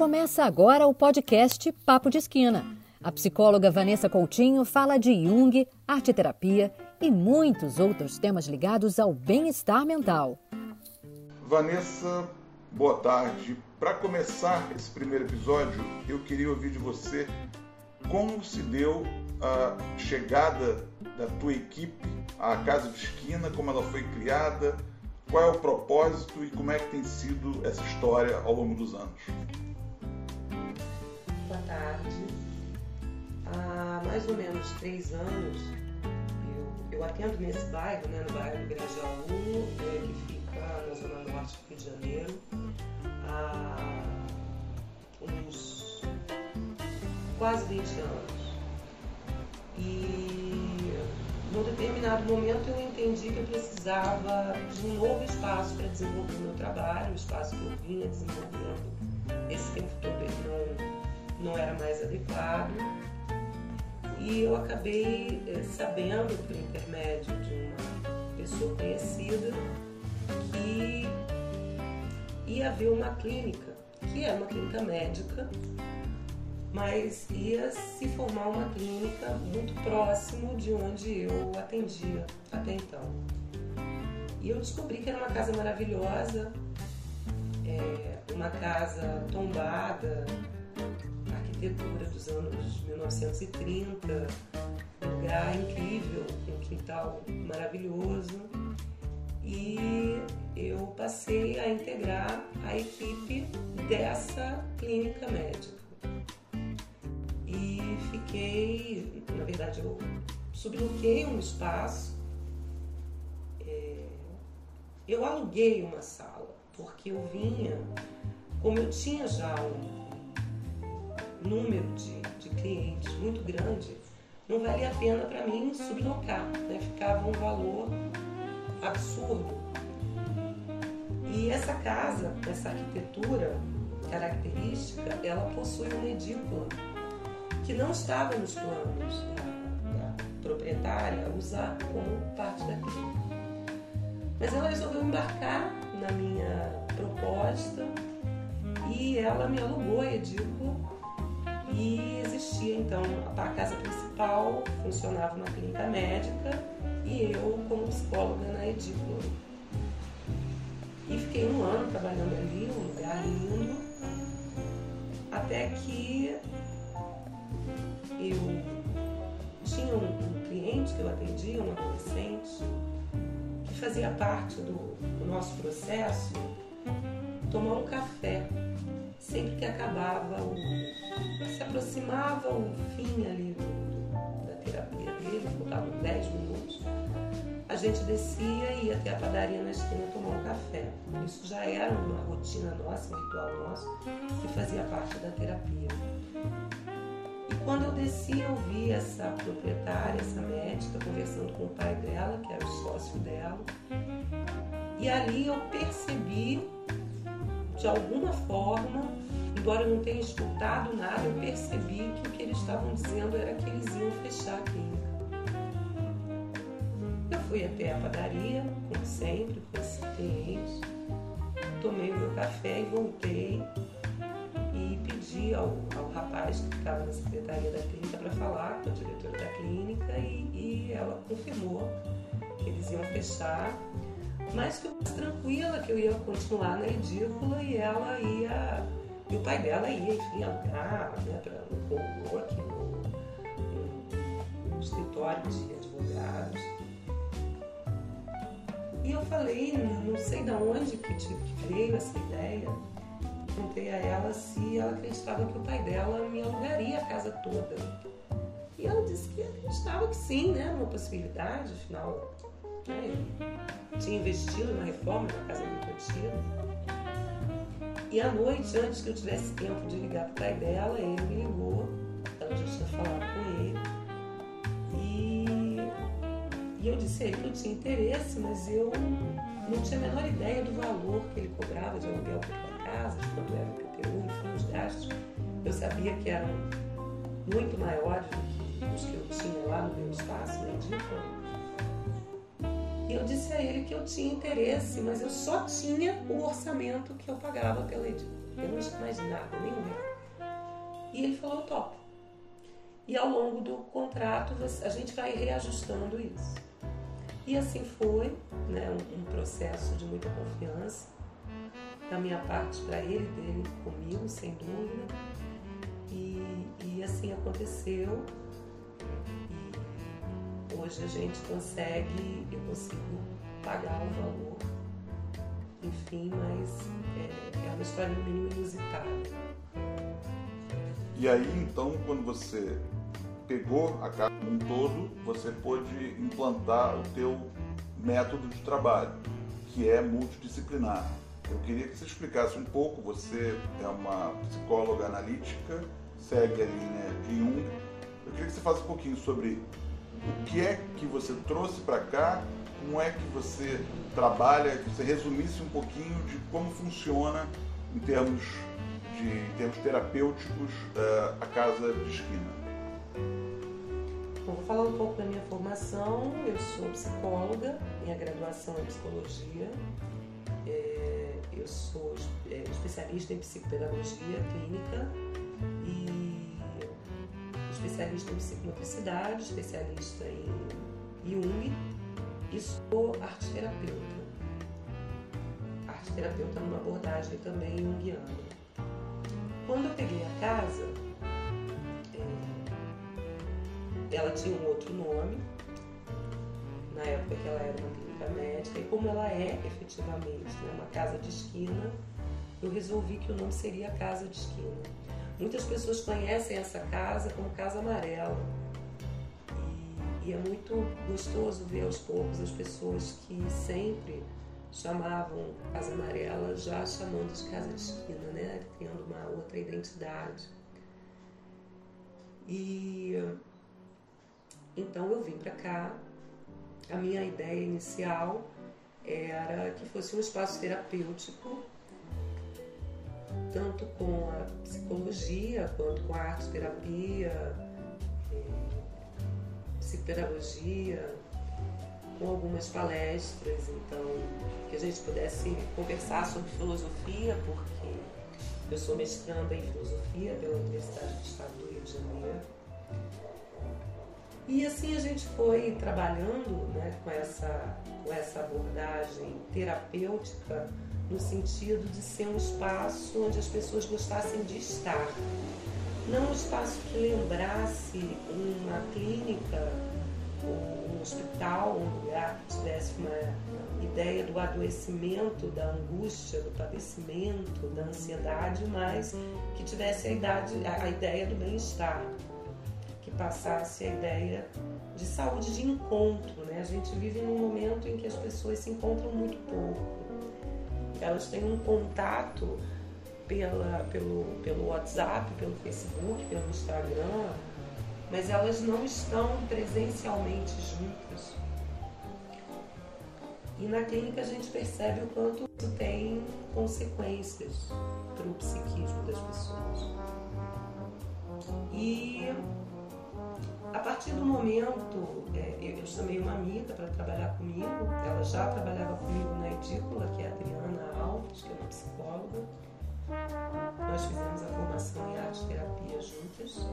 Começa agora o podcast Papo de Esquina. A psicóloga Vanessa Coutinho fala de Jung, arte-terapia e muitos outros temas ligados ao bem-estar mental. Vanessa, boa tarde. Para começar esse primeiro episódio, eu queria ouvir de você como se deu a chegada da tua equipe à Casa de Esquina, como ela foi criada, qual é o propósito e como é que tem sido essa história ao longo dos anos. Tarde. Há mais ou menos três anos eu, eu atendo nesse bairro, né, no bairro do Grajaú, é, que fica na zona norte do Rio de Janeiro, há uns quase 20 anos. E num determinado momento eu entendi que eu precisava de um novo espaço para desenvolver o meu trabalho, o espaço que eu vinha desenvolvendo esse tempo todo ele não, não era mais adequado. E eu acabei eh, sabendo, por intermédio de uma pessoa conhecida, que ia haver uma clínica, que é uma clínica médica, mas ia se formar uma clínica muito próximo de onde eu atendia até então. E eu descobri que era uma casa maravilhosa, é, uma casa tombada, arquitetura dos anos 1930, um lugar incrível, um quintal maravilhoso. E eu passei a integrar a equipe dessa clínica médica. E fiquei, na verdade, eu subloquei um espaço, é, eu aluguei uma sala, porque eu vinha, como eu tinha já um número de, de clientes muito grande, não valia a pena para mim sublocar, né? ficava um valor absurdo. E essa casa, essa arquitetura característica, ela possui uma edícula que não estava nos planos da, da proprietária usar como parte da clínica. Mas ela resolveu embarcar na minha proposta e ela me alugou a edícula e existia então a casa principal, funcionava uma clínica médica e eu como psicóloga na edícula. E fiquei um ano trabalhando ali, um lugar lindo, até que eu tinha um, cliente que eu atendia, um adolescente, que fazia parte do, do nosso processo tomar um café sempre que acabava o. se aproximava o fim ali do, da terapia dele, faltavam 10 minutos, a gente descia e ia até a padaria na esquina tomar um café. Isso já era uma rotina nossa, um ritual nosso, que fazia parte da terapia. E quando eu desci, eu vi essa proprietária, essa médica, conversando com o pai dela, que era o sócio dela. E ali eu percebi, de alguma forma, embora eu não tenha escutado nada, eu percebi que o que eles estavam dizendo era que eles iam fechar a clínica. Eu fui até a padaria, como sempre, com esse cliente, tomei o meu café e voltei e pedi ao, ao rapaz que ficava na secretaria da clínica para falar com a diretora da clínica e, e ela confirmou que eles iam fechar mas que eu tranquila que eu ia continuar na edícula e ela ia. E o pai dela ia, enfim, alugar né, para um co-work, no, no escritório de advogados. E eu falei, não sei de onde que, que veio essa ideia. Perguntei a ela se ela acreditava que o pai dela me alugaria a casa toda. E ela disse que acreditava que sim, né? Uma possibilidade, afinal, né? tinha investido na reforma da casa muito antiga. E à noite, antes que eu tivesse tempo de ligar para o pai dela, ele me ligou. Ela já tinha falado com ele. E, e eu disse a ele que eu tinha interesse, mas eu não tinha a menor ideia do valor que ele cobrava de aluguel para casa, de quanto era o PTU, enfim, os gastos. Eu sabia que eram muito maiores do que os que eu tinha lá no meu espaço, né, de eu disse a ele que eu tinha interesse, mas eu só tinha o orçamento que eu pagava pela edícula. eu não tinha mais nada, nenhum. E ele falou, eu topo. E ao longo do contrato a gente vai reajustando isso. E assim foi, né, um, um processo de muita confiança da minha parte para ele, dele comigo, sem dúvida. E, e assim aconteceu. Hoje a gente consegue, eu consigo pagar o valor. Enfim, mas é, é uma história no mínimo inusitada. E aí, então, quando você pegou a casa como um todo, você pôde implantar o teu método de trabalho, que é multidisciplinar. Eu queria que você explicasse um pouco, você é uma psicóloga analítica, segue a linha de Jung. Eu queria que você falasse um pouquinho sobre o que é que você trouxe para cá, como é que você trabalha, que você resumisse um pouquinho de como funciona em termos, de, em termos terapêuticos uh, a casa de esquina. Bom, vou falar um pouco da minha formação. Eu sou psicóloga, minha graduação é psicologia. É, eu sou é, especialista em psicopedagogia clínica e especialista em psicomotricidade, especialista em Jung e sou arte terapeuta. Arte terapeuta numa abordagem também junguiana. Quando eu peguei a casa, ela tinha um outro nome, na época que ela era uma clínica médica, e como ela é efetivamente né, uma casa de esquina, eu resolvi que o nome seria Casa de Esquina. Muitas pessoas conhecem essa casa como Casa Amarela. E, e é muito gostoso ver aos poucos as pessoas que sempre chamavam Casa Amarela já chamando de Casa Esquina, né? Tendo uma outra identidade. E então eu vim para cá. A minha ideia inicial era que fosse um espaço terapêutico, tanto com a psicologia quanto com a arte terapia, é, psicopedagogia, com algumas palestras, então que a gente pudesse conversar sobre filosofia, porque eu sou mestranda em filosofia pela Universidade do Estado do Rio de Janeiro. E assim a gente foi trabalhando né, com, essa, com essa abordagem terapêutica no sentido de ser um espaço onde as pessoas gostassem de estar. Não um espaço que lembrasse uma clínica um hospital, um lugar que tivesse uma ideia do adoecimento, da angústia, do padecimento, da ansiedade, mas que tivesse a, idade, a ideia do bem-estar que passasse a ideia de saúde de encontro. Né? A gente vive num momento em que as pessoas se encontram muito pouco. Elas têm um contato pela, pelo, pelo WhatsApp, pelo Facebook, pelo Instagram, mas elas não estão presencialmente juntas. E na clínica a gente percebe o quanto isso tem consequências para o psiquismo das pessoas. E a partir do momento, é, eu chamei uma amiga para trabalhar comigo, ela já trabalhava comigo na edícula, que é a Adriana Alves, que é uma psicóloga. Nós fizemos a formação em arte terapia juntas.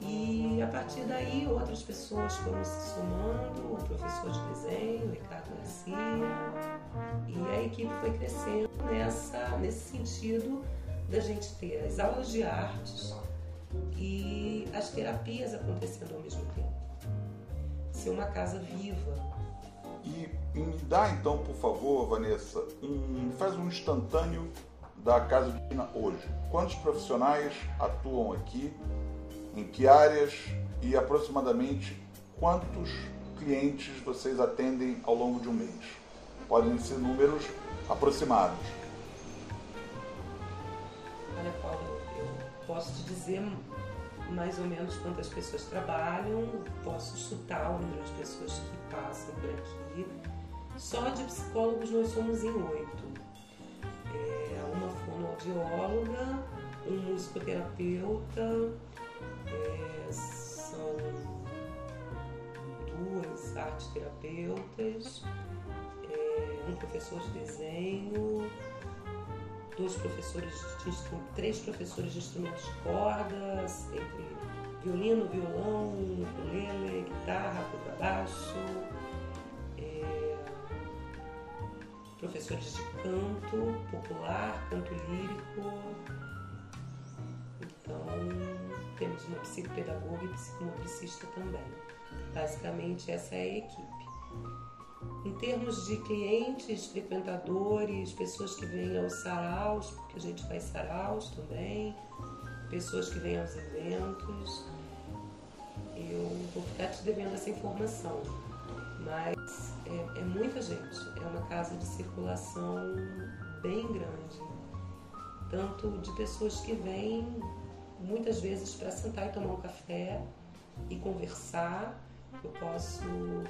E a partir daí outras pessoas foram se somando, o professor de desenho, Ricardo Garcia, e a equipe foi crescendo nessa, nesse sentido da gente ter as aulas de artes e as terapias acontecendo ao mesmo tempo. Ser uma casa viva. E, me dá então, por favor, Vanessa, um, faz um instantâneo da Casa Divina hoje. Quantos profissionais atuam aqui? Em que áreas? E aproximadamente quantos clientes vocês atendem ao longo de um mês? Podem ser números aproximados. Olha, Paulo, posso te dizer mais ou menos quantas pessoas trabalham, posso chutar o número de pessoas que passam por aqui. Só de psicólogos nós somos em oito. É, uma fonoaudióloga, um musicoterapeuta, é, são duas arteterapeutas, é, um professor de desenho, dois professores de três professores de instrumentos de cordas, entre violino, violão, ukulele, guitarra, contrabaixo, é, professores de canto popular, canto lírico. Então, temos uma psicopedagoga e psicomotricista também. Basicamente, essa é a equipe. Em termos de clientes, frequentadores, pessoas que vêm aos saraus, porque a gente faz saraus também, pessoas que vêm aos eventos, eu vou ficar te devendo essa informação. Mas é, é muita gente, é uma casa de circulação bem grande. Tanto de pessoas que vêm muitas vezes para sentar e tomar um café e conversar. Eu posso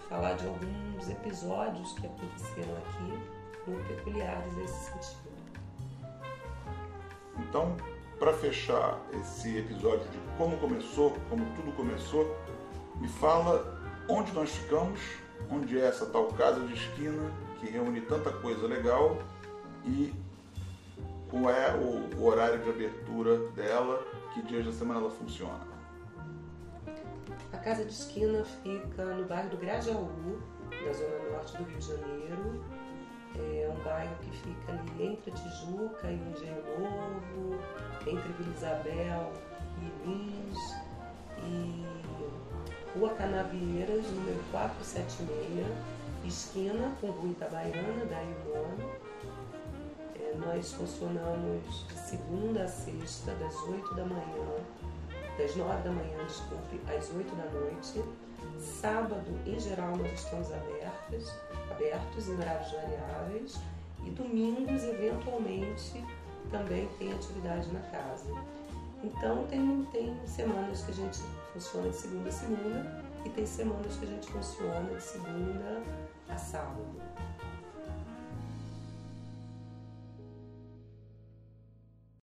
falar de alguns episódios que aconteceram aqui, muito peculiares nesse sentido. Então, para fechar esse episódio de como começou, como tudo começou, me fala onde nós ficamos, onde é essa tal casa de esquina que reúne tanta coisa legal e qual é o, horário de abertura dela, que dias da semana ela funciona. A casa de esquina fica no bairro do Grajaú, na zona norte do Rio de Janeiro. É um bairro que fica ali entre a Tijuca e o Engenho Novo, entre Vila Isabel e Lins. E Rua Canavieiras, número 476, esquina com Rua Itabaiana, daí o. É, nós funcionamos de segunda a sexta, das 8 da manhã, das 9 da manhã, desculpe, às 8 da noite. Sábado, em geral, nós estamos abertos, abertos em horários variáveis. E domingos, eventualmente, também tem atividade na casa. Então, tem, tem semanas que a gente funciona de segunda a segunda e tem semanas que a gente funciona de segunda a sábado.